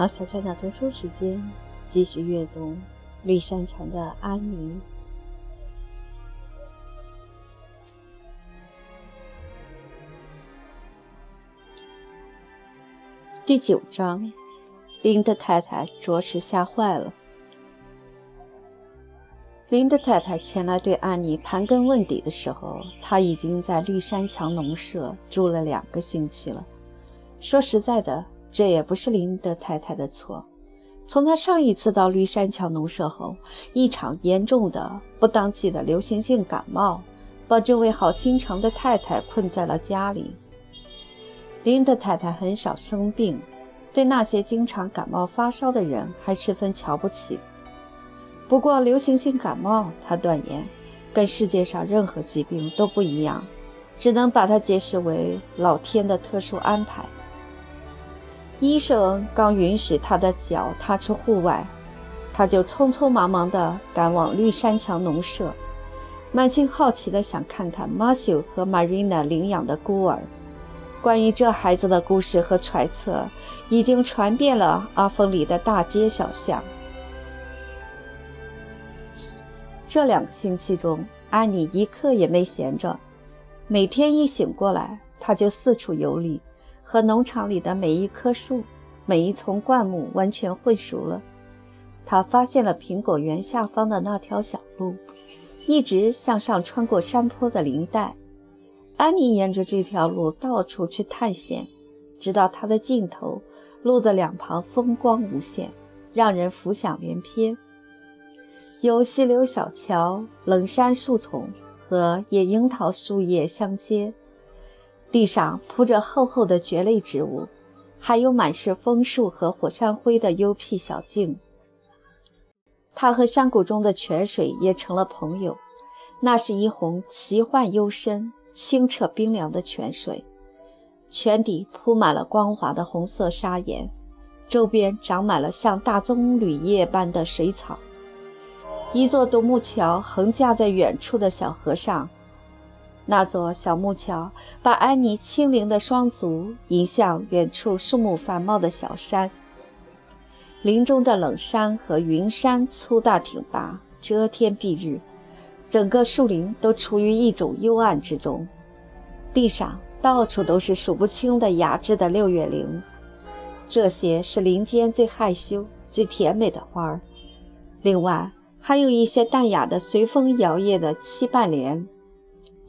好，小娟的读书时间，继续阅读绿山墙的安妮第九章。林德太太着实吓坏了。林德太太前来对安妮盘根问底的时候，她已经在绿山墙农舍住了两个星期了。说实在的，这也不是林德太太的错。从她上一次到绿山墙农舍后，一场严重的不当季的流行性感冒，把这位好心肠的太太困在了家里。林德太太很少生病。对那些经常感冒发烧的人还十分瞧不起。不过，流行性感冒，他断言，跟世界上任何疾病都不一样，只能把它解释为老天的特殊安排。医生刚允许他的脚踏出户外，他就匆匆忙忙地赶往绿山墙农舍，满心好奇地想看看马修和玛瑞娜领养的孤儿。关于这孩子的故事和揣测，已经传遍了阿峰里的大街小巷。这两个星期中，安妮一刻也没闲着，每天一醒过来，她就四处游历，和农场里的每一棵树、每一丛灌木完全混熟了。他发现了苹果园下方的那条小路，一直向上穿过山坡的林带。安妮沿着这条路到处去探险，直到它的尽头，路的两旁风光无限，让人浮想联翩。有溪流小桥、冷杉树丛和野樱桃树叶相接，地上铺着厚厚的蕨类植物，还有满是枫树和火山灰的幽僻小径。他和山谷中的泉水也成了朋友，那是一泓奇幻幽深。清澈冰凉的泉水，泉底铺满了光滑的红色砂岩，周边长满了像大棕榈叶般的水草。一座独木桥横架在远处的小河上，那座小木桥把安妮轻灵的双足引向远处树木繁茂的小山。林中的冷杉和云杉粗大挺拔，遮天蔽日。整个树林都处于一种幽暗之中，地上到处都是数不清的雅致的六月灵，这些是林间最害羞、最甜美的花儿。另外，还有一些淡雅的随风摇曳的七瓣莲，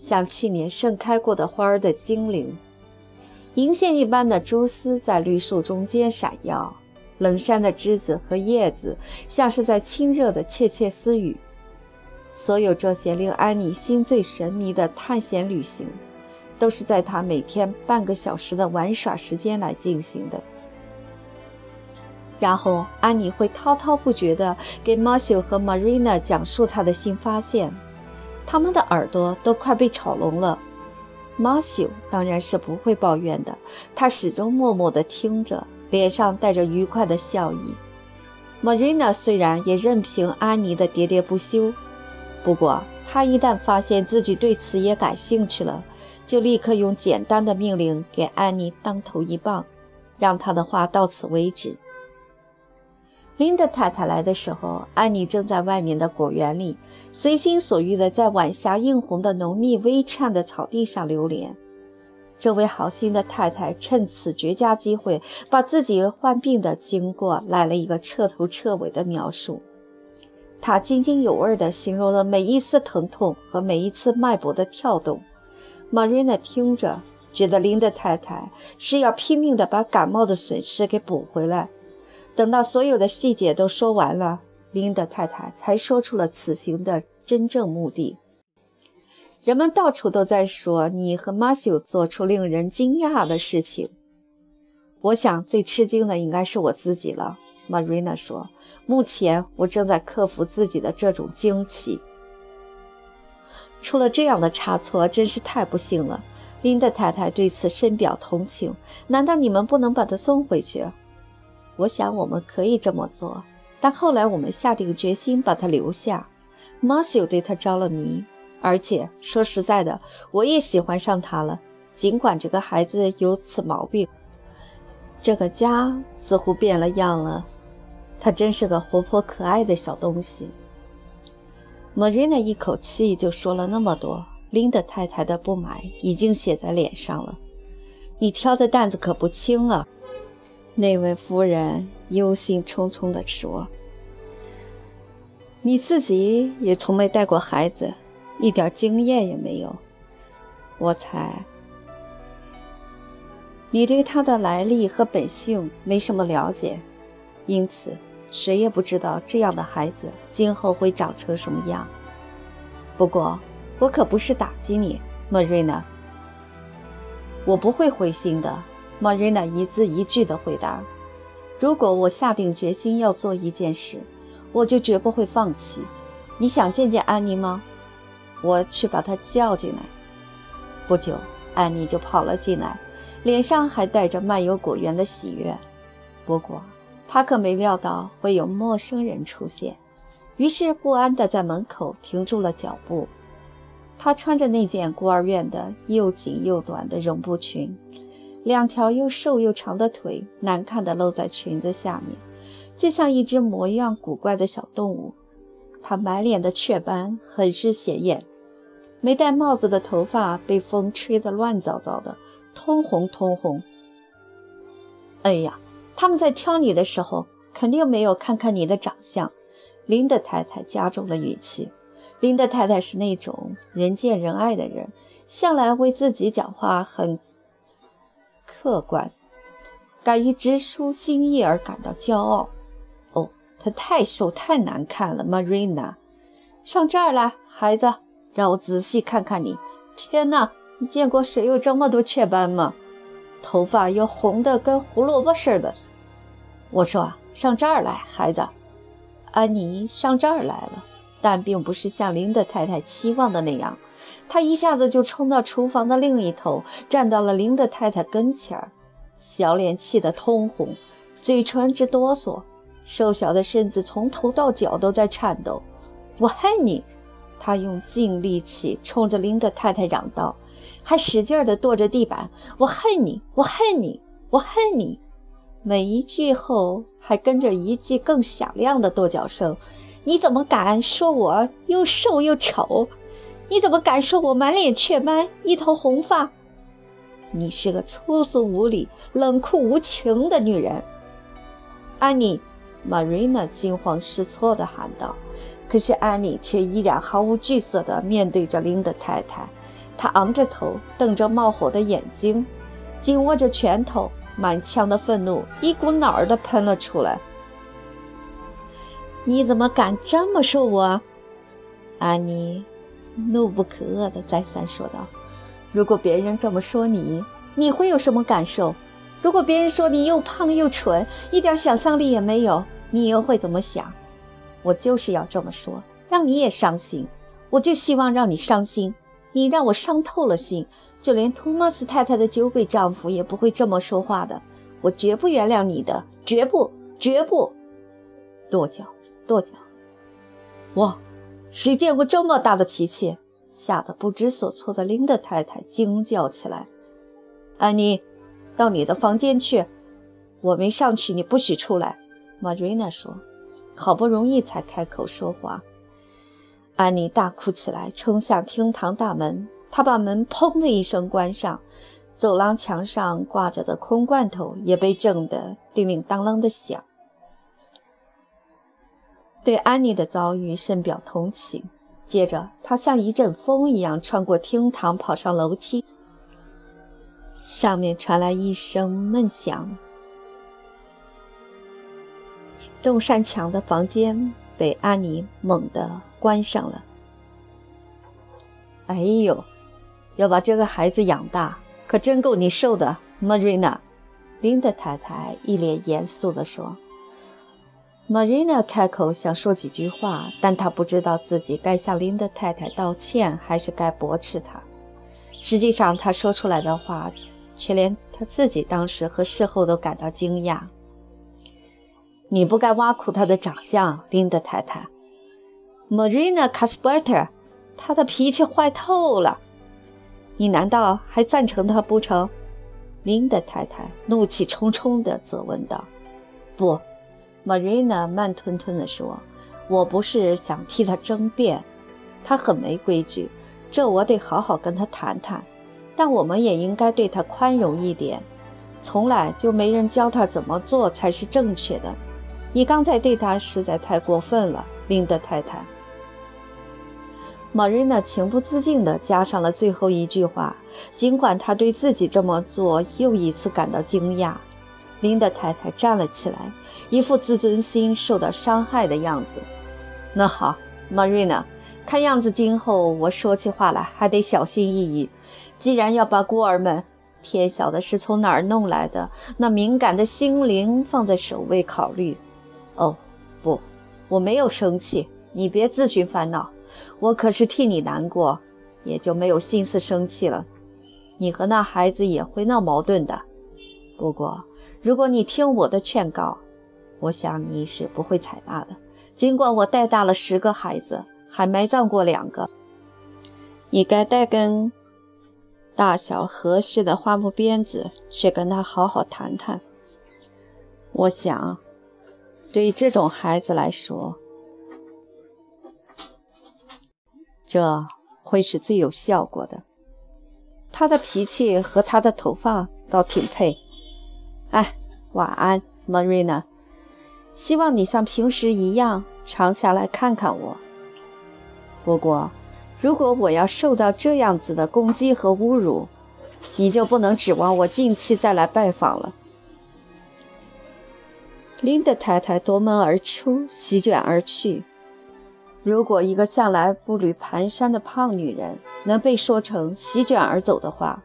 像去年盛开过的花儿的精灵。银线一般的蛛丝在绿树中间闪耀，冷杉的枝子和叶子像是在亲热的窃窃私语。所有这些令安妮心醉神迷的探险旅行，都是在她每天半个小时的玩耍时间来进行的。然后，安妮会滔滔不绝地给马修和玛瑞娜讲述她的新发现，他们的耳朵都快被吵聋了。马修当然是不会抱怨的，他始终默默地听着，脸上带着愉快的笑意。玛瑞娜虽然也任凭安妮的喋喋不休。不过，他一旦发现自己对此也感兴趣了，就立刻用简单的命令给安妮当头一棒，让她的话到此为止。琳达太太来的时候，安妮正在外面的果园里，随心所欲地在晚霞映红的浓密微颤的草地上流连。这位好心的太太趁此绝佳机会，把自己患病的经过来了一个彻头彻尾的描述。他津津有味地形容了每一丝疼痛和每一次脉搏的跳动。玛瑞娜听着，觉得林德太太是要拼命地把感冒的损失给补回来。等到所有的细节都说完了，林德太太才说出了此行的真正目的。人们到处都在说你和马修做出令人惊讶的事情。我想最吃惊的应该是我自己了，玛瑞娜说。目前我正在克服自己的这种惊奇。出了这样的差错，真是太不幸了。林德太太对此深表同情。难道你们不能把他送回去？我想我们可以这么做，但后来我们下定决心把他留下。马修对他着了迷，而且说实在的，我也喜欢上他了。尽管这个孩子有此毛病。这个家似乎变了样了。他真是个活泼可爱的小东西。Marina 一口气就说了那么多，琳达太太的不满已经写在脸上了。你挑的担子可不轻啊！那位夫人忧心忡忡地说：“你自己也从没带过孩子，一点经验也没有。我猜，你对他的来历和本性没什么了解，因此。”谁也不知道这样的孩子今后会长成什么样。不过，我可不是打击你莫瑞娜。我不会灰心的，Marina 一字一句地回答。如果我下定决心要做一件事，我就绝不会放弃。你想见见安妮吗？我去把她叫进来。不久，安妮就跑了进来，脸上还带着漫游果园的喜悦。不过，她可没料到会有陌生人出现，于是不安地在门口停住了脚步。她穿着那件孤儿院的又紧又短的绒布裙，两条又瘦又长的腿难看地露在裙子下面，就像一只模样古怪的小动物。他满脸的雀斑很是显眼，没戴帽子的头发被风吹得乱糟糟的，通红通红。哎呀！他们在挑你的时候，肯定没有看看你的长相。林德太太加重了语气。林德太太是那种人见人爱的人，向来为自己讲话很客观，敢于直抒心意而感到骄傲。哦，他太瘦太难看了，Marina。上这儿来，孩子，让我仔细看看你。天哪，你见过谁有这么多雀斑吗？头发又红的跟胡萝卜似的。我说：“上这儿来，孩子。”安妮上这儿来了，但并不是像林德太太期望的那样。他一下子就冲到厨房的另一头，站到了林德太太跟前儿，小脸气得通红，嘴唇直哆嗦，瘦小的身子从头到脚都在颤抖。“我恨你！”他用尽力气冲着林德太太嚷道，还使劲地跺着地板。“我恨你！我恨你！我恨你！”每一句后还跟着一记更响亮的跺脚声。你怎么敢说我又瘦又丑？你怎么敢说我满脸雀斑、一头红发？你是个粗俗无礼、冷酷无情的女人！安妮，Marina 惊慌失措地喊道。可是安妮却依然毫无惧色地面对着琳达太太。她昂着头，瞪着冒火的眼睛，紧握着拳头。满腔的愤怒一股脑儿地喷了出来。你怎么敢这么说我？安妮怒不可遏地再三说道：“如果别人这么说你，你会有什么感受？如果别人说你又胖又蠢，一点想象力也没有，你又会怎么想？我就是要这么说，让你也伤心。我就希望让你伤心。”你让我伤透了心，就连托马斯太太的酒鬼丈夫也不会这么说话的。我绝不原谅你的，绝不，绝不！跺脚，跺脚！哇，谁见过这么大的脾气？吓得不知所措的琳达太太惊叫起来：“安妮，到你的房间去！我没上去，你不许出来。”玛瑞娜说，好不容易才开口说话。安妮大哭起来，冲向厅堂大门。她把门“砰”的一声关上，走廊墙上挂着的空罐头也被震得叮铃当啷的响。对安妮的遭遇深表同情。接着，她像一阵风一样穿过厅堂，跑上楼梯。上面传来一声闷响，东山墙的房间被安妮猛地。关上了。哎呦，要把这个孩子养大，可真够你受的，Marina。琳达太太一脸严肃地说。Marina 开口想说几句话，但她不知道自己该向琳达太太道歉，还是该驳斥她。实际上，她说出来的话，却连她自己当时和事后都感到惊讶。你不该挖苦他的长相，琳达太太。Marina Casperter，他的脾气坏透了。你难道还赞成他不成？林德太太怒气冲冲地责问道。“不。”Marina 慢吞吞地说，“我不是想替他争辩，他很没规矩，这我得好好跟他谈谈。但我们也应该对他宽容一点。从来就没人教他怎么做才是正确的。你刚才对他实在太过分了，林德太太。” Marina 情不自禁地加上了最后一句话，尽管她对自己这么做又一次感到惊讶。琳达太太站了起来，一副自尊心受到伤害的样子。那好，Marina，看样子今后我说起话来还得小心翼翼。既然要把孤儿们，天晓得是从哪儿弄来的那敏感的心灵放在首位考虑。哦，不，我没有生气，你别自寻烦恼。我可是替你难过，也就没有心思生气了。你和那孩子也会闹矛盾的。不过，如果你听我的劝告，我想你是不会采纳的。尽管我带大了十个孩子，还埋葬过两个，你该带根大小合适的花木鞭子去跟他好好谈谈。我想，对这种孩子来说。这会是最有效果的。他的脾气和他的头发倒挺配。哎，晚安，Marina。希望你像平时一样常下来看看我。不过，如果我要受到这样子的攻击和侮辱，你就不能指望我近期再来拜访了。琳达太太夺门而出，席卷而去。如果一个向来步履蹒跚的胖女人能被说成席卷而走的话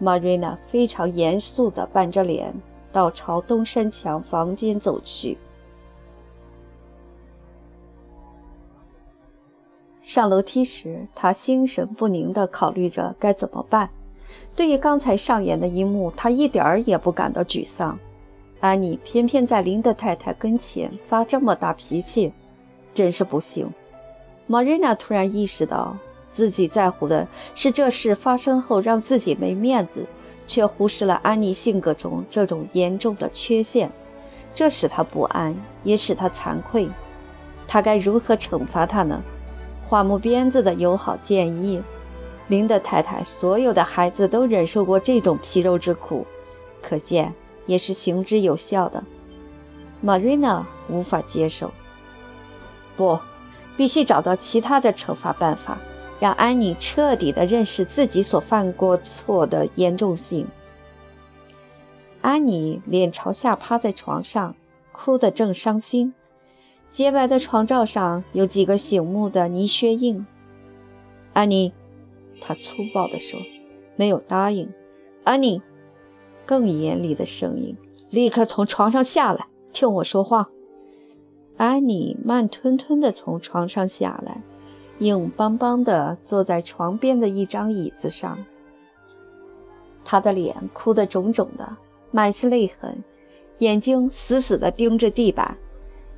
，Marina 非常严肃地板着脸，到朝东山墙房间走去。上楼梯时，他心神不宁地考虑着该怎么办。对于刚才上演的一幕，他一点儿也不感到沮丧。安妮偏偏在林德太太跟前发这么大脾气，真是不幸。Marina 突然意识到，自己在乎的是这事发生后让自己没面子，却忽视了安妮性格中这种严重的缺陷，这使她不安，也使她惭愧。她该如何惩罚他呢？花木鞭子的友好建议，林德太太所有的孩子都忍受过这种皮肉之苦，可见也是行之有效的。Marina 无法接受，不。必须找到其他的惩罚办法，让安妮彻底地认识自己所犯过错的严重性。安妮脸朝下趴在床上，哭得正伤心。洁白的床罩上有几个醒目的泥靴印。安妮，她粗暴地说，没有答应。安妮，更严厉的声音，立刻从床上下来，听我说话。安妮慢吞吞地从床上下来，硬邦邦地坐在床边的一张椅子上。他的脸哭得肿肿的，满是泪痕，眼睛死死地盯着地板。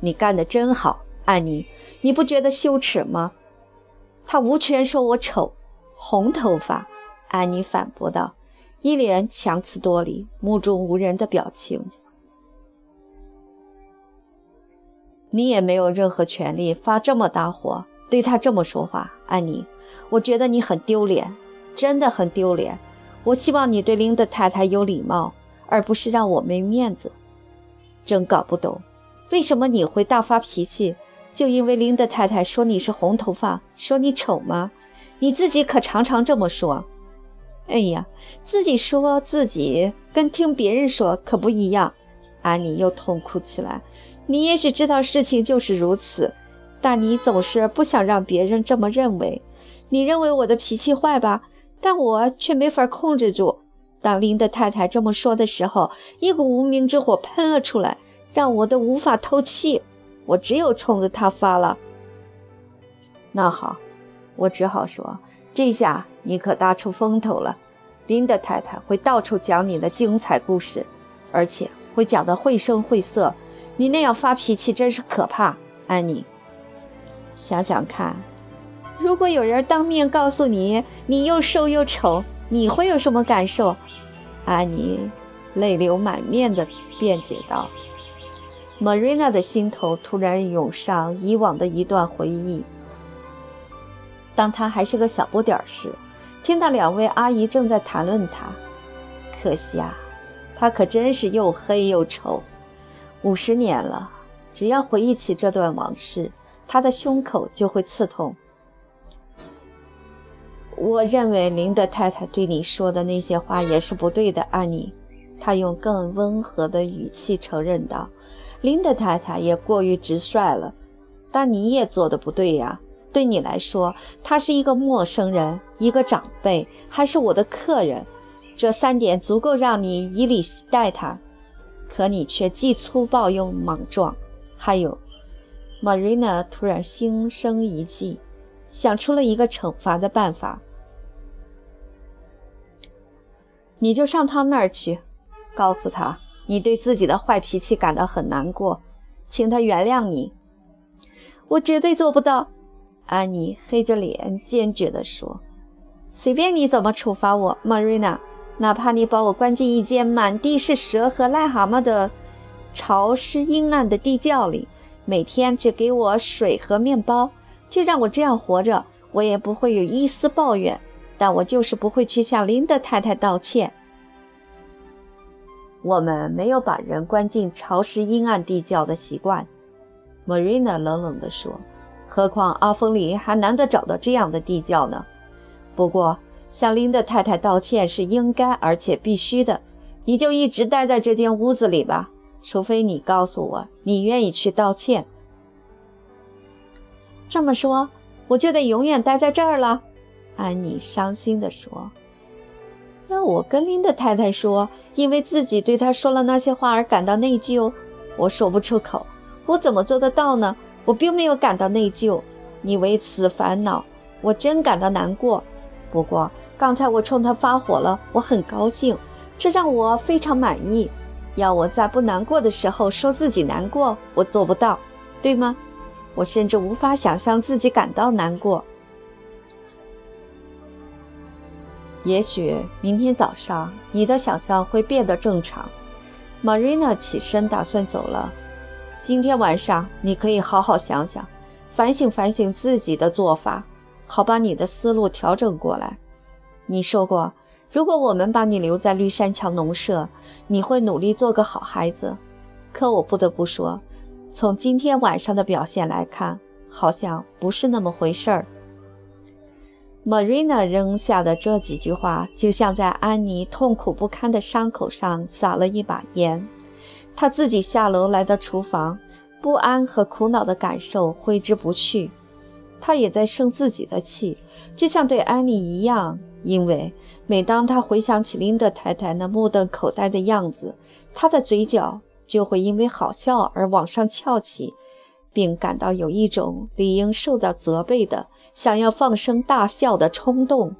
你干得真好，安妮，你不觉得羞耻吗？他无权说我丑，红头发。安妮反驳道，一脸强词夺理、目中无人的表情。你也没有任何权利发这么大火，对他这么说话，安妮。我觉得你很丢脸，真的很丢脸。我希望你对林德太太有礼貌，而不是让我没面子。真搞不懂，为什么你会大发脾气？就因为林德太太说你是红头发，说你丑吗？你自己可常常这么说。哎呀，自己说自己跟听别人说可不一样。安妮又痛哭起来。你也许知道事情就是如此，但你总是不想让别人这么认为。你认为我的脾气坏吧？但我却没法控制住。当林德太太这么说的时候，一股无名之火喷了出来，让我都无法透气。我只有冲着他发了。那好，我只好说，这下你可大出风头了。林德太太会到处讲你的精彩故事，而且会讲得绘声绘色。你那样发脾气真是可怕，安妮。想想看，如果有人当面告诉你你又瘦又丑，你会有什么感受？安妮泪流满面地辩解道。Marina 的心头突然涌上以往的一段回忆。当她还是个小不点儿时，听到两位阿姨正在谈论她。可惜啊，她可真是又黑又丑。五十年了，只要回忆起这段往事，他的胸口就会刺痛。我认为林德太太对你说的那些话也是不对的，安妮。他用更温和的语气承认道。林德太太也过于直率了，但你也做的不对呀。对你来说，他是一个陌生人，一个长辈，还是我的客人，这三点足够让你以礼待他。可你却既粗暴又莽撞。还有，Marina 突然心生一计，想出了一个惩罚的办法。你就上他那儿去，告诉他。你对自己的坏脾气感到很难过，请他原谅你。我绝对做不到。安妮黑着脸坚决地说：“随便你怎么处罚我，Marina，哪怕你把我关进一间满地是蛇和癞蛤蟆的潮湿阴暗的地窖里，每天只给我水和面包，就让我这样活着，我也不会有一丝抱怨。但我就是不会去向林德太太道歉。”我们没有把人关进潮湿阴暗地窖的习惯，Marina 冷冷地说。何况阿峰里还难得找到这样的地窖呢。不过，向林德太太道歉是应该而且必须的。你就一直待在这间屋子里吧，除非你告诉我你愿意去道歉。这么说，我就得永远待在这儿了。安妮伤心地说。要我跟琳达太太说，因为自己对她说了那些话而感到内疚，我说不出口。我怎么做得到呢？我并没有感到内疚，你为此烦恼，我真感到难过。不过刚才我冲他发火了，我很高兴，这让我非常满意。要我在不难过的时候说自己难过，我做不到，对吗？我甚至无法想象自己感到难过。也许明天早上你的想象会变得正常。Marina 起身打算走了。今天晚上你可以好好想想，反省反省自己的做法，好把你的思路调整过来。你说过，如果我们把你留在绿山墙农舍，你会努力做个好孩子。可我不得不说，从今天晚上的表现来看，好像不是那么回事儿。Marina 扔下的这几句话，就像在安妮痛苦不堪的伤口上撒了一把盐。她自己下楼来到厨房，不安和苦恼的感受挥之不去。他也在生自己的气，就像对安妮一样。因为每当他回想起林德太太那目瞪口呆的样子，他的嘴角就会因为好笑而往上翘起。并感到有一种理应受到责备的、想要放声大笑的冲动。